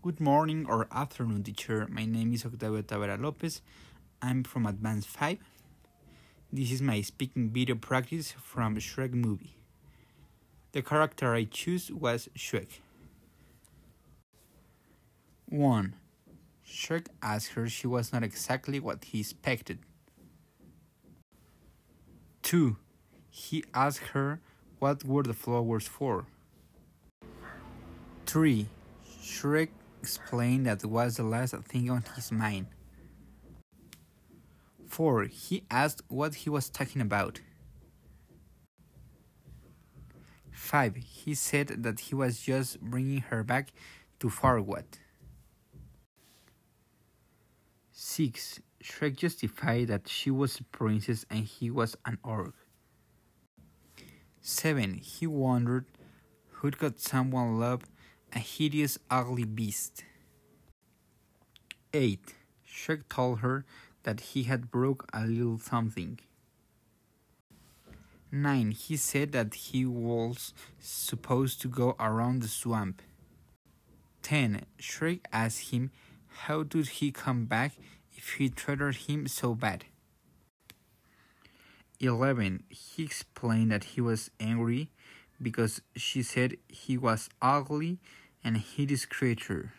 Good morning or afternoon, teacher. My name is Octavio Tavera Lopez. I'm from Advanced 5. This is my speaking video practice from Shrek movie. The character I choose was Shrek. 1. Shrek asked her she was not exactly what he expected. 2. He asked her what were the flowers for. 3. Shrek explained that was the last thing on his mind. 4. He asked what he was talking about. 5. He said that he was just bringing her back to Farquaad. 6. Shrek justified that she was a princess and he was an orc. 7. He wondered who could someone love a hideous, ugly beast. 8. Shrek told her that he had broke a little something. 9. He said that he was supposed to go around the swamp. 10. Shrek asked him how did he come back if he treated him so bad. 11. He explained that he was angry because she said he was ugly and hideous creature.